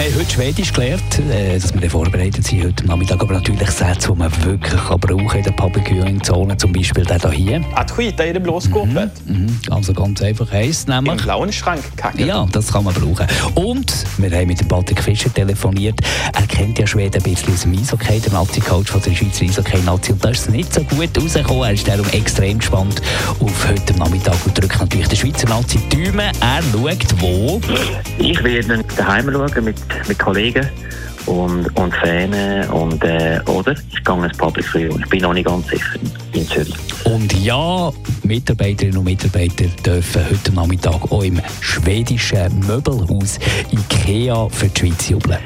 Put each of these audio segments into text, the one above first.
Wir haben heute Schwedisch gelernt, äh, dass wir vorbereitet sind heute Nachmittag, aber natürlich Sätze, die man wirklich kann brauchen in der Public Viewing Zone, zum Beispiel der hier. Att skita i det blå skåpet. Also ganz einfach heisst Im nämlich... blauen Schrank kacken. Ja, das kann man brauchen. Und wir haben mit dem Patrick Fischer telefoniert. Er kennt ja Schweden ein bisschen aus dem Eishockey, der Nazi-Coach von der Schweizer Eishockey-Nazi. Und da ist es nicht so gut rausgekommen. Er ist darum extrem gespannt auf heute Nachmittag und drückt natürlich der Schweizer Nazi die Daumen. Er schaut wo. Ich werde daheim schauen mit, mit Kollegen und, und Fans und, äh, oder ich gehe ins Public Viewing. Ich bin noch nicht ganz sicher in Zürich. Und ja, Mitarbeiterinnen und Mitarbeiter dürfen heute Nachmittag auch im schwedischen Möbelhaus IKEA für die Schweiz jubeln.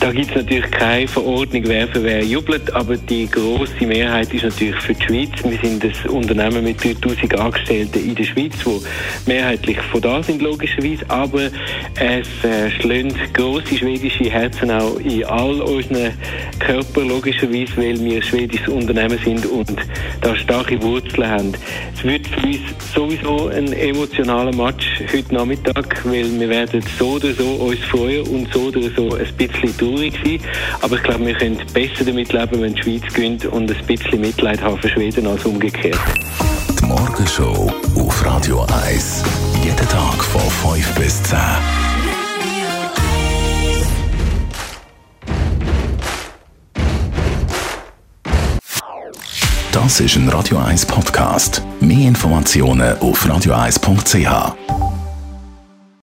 Da gibt es natürlich keine Verordnung, wer für wer jubelt, aber die große Mehrheit ist natürlich für die Schweiz. Wir sind ein Unternehmen mit 3000 Angestellten in der Schweiz, wo mehrheitlich von da sind, logischerweise, aber es äh, schlönt grosse schwedische Herzen auch in all unseren Körper, logischerweise, weil wir ein schwedisches Unternehmen sind und da starke Wurzeln haben. Es wird für uns sowieso ein emotionaler Match heute Nachmittag, weil wir werden so oder so uns freuen und so oder so ein bisschen traurig sein. Aber ich glaube, wir können besser damit leben, wenn die Schweiz gewinnt und ein bisschen Mitleid haben für Schweden als umgekehrt. Die Morgenshow auf Radio 1. Jeden Tag von 5 bis 10. Das ist ein Radio 1 Podcast. Mehr Informationen auf radio1.ch.